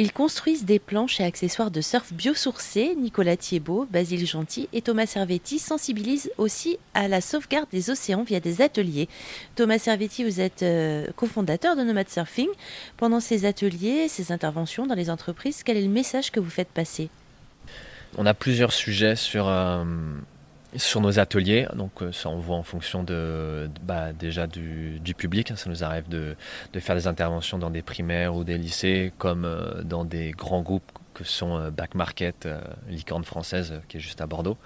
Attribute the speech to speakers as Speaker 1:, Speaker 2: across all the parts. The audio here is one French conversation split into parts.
Speaker 1: Ils construisent des planches et accessoires de surf biosourcés. Nicolas Thiebaud, Basile Gentil et Thomas Servetti sensibilisent aussi à la sauvegarde des océans via des ateliers. Thomas Servetti, vous êtes euh, cofondateur de Nomad Surfing. Pendant ces ateliers, ces interventions dans les entreprises, quel est le message que vous faites passer?
Speaker 2: On a plusieurs sujets sur, euh, sur nos ateliers, donc euh, ça on voit en fonction de, bah, déjà du, public. Ça nous arrive de, faire des interventions dans des primaires ou des lycées, comme euh, dans des grands groupes que sont euh, Back Market, licorne française qui est juste à Bordeaux.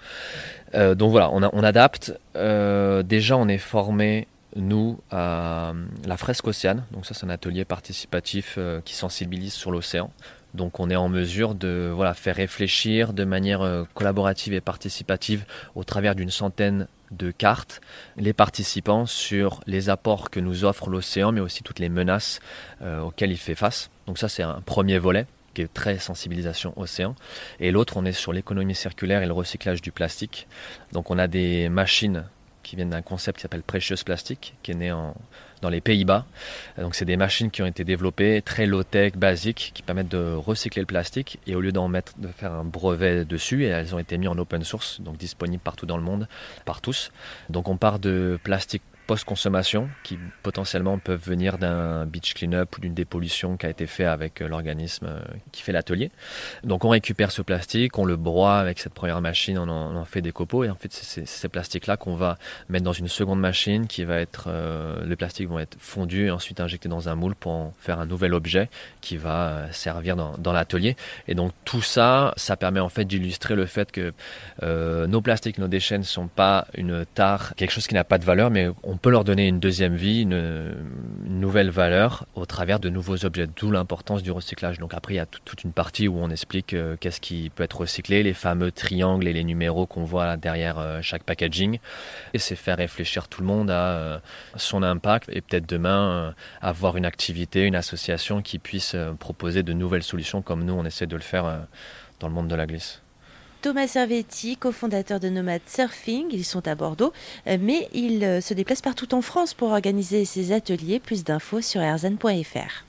Speaker 2: donc voilà, on, on adapte. déjà on est formé nous à la fresque océane. Donc ça c'est un atelier participatif qui sensibilise sur l'océan. Donc on est en mesure de voilà, faire réfléchir de manière euh, collaborative et participative au travers d'une centaine de cartes les participants sur les apports que nous offre l'océan, mais aussi toutes les menaces euh, auxquelles il fait face. Donc ça c'est un premier volet qui est très sensibilisation océan. Et l'autre, on est sur l'économie circulaire et le recyclage du plastique. Donc on a des machines qui viennent d'un concept qui s'appelle Precious Plastic, qui est né en, dans les Pays-Bas. Donc c'est des machines qui ont été développées très low-tech, basiques, qui permettent de recycler le plastique et au lieu d'en mettre, de faire un brevet dessus, elles ont été mises en open source, donc disponibles partout dans le monde, par tous. Donc on part de plastique post-consommation qui potentiellement peuvent venir d'un beach clean-up ou d'une dépollution qui a été fait avec euh, l'organisme euh, qui fait l'atelier. Donc on récupère ce plastique, on le broie avec cette première machine, on en, fait des copeaux et en fait c'est ces plastiques-là qu'on va mettre dans une seconde machine qui va être, euh, les plastiques vont être fondus et ensuite injectés dans un moule pour en faire un nouvel objet qui va servir dans, dans l'atelier. Et donc tout ça, ça permet en fait d'illustrer le fait que nos plastiques, nos déchets ne sont pas une tare, quelque chose qui n'a pas de valeur, mais on on peut leur donner une deuxième vie, une, nouvelle valeur au travers de nouveaux objets, d'où l'importance du recyclage. Donc après, il y a toute une partie où on explique euh, qu'est-ce qui peut être recyclé, les fameux triangles et les numéros qu'on voit derrière euh, chaque packaging. Et c'est faire réfléchir tout le monde à euh, son impact et peut-être demain avoir une activité, une association qui puisse proposer de nouvelles solutions comme nous, on essaie de le faire dans le monde de la glisse.
Speaker 1: Thomas Servetti, cofondateur de Nomad Surfing. Ils sont à Bordeaux, euh, mais ils euh, se déplacent partout en France pour organiser ces ateliers. Plus d'infos sur erzen.fr.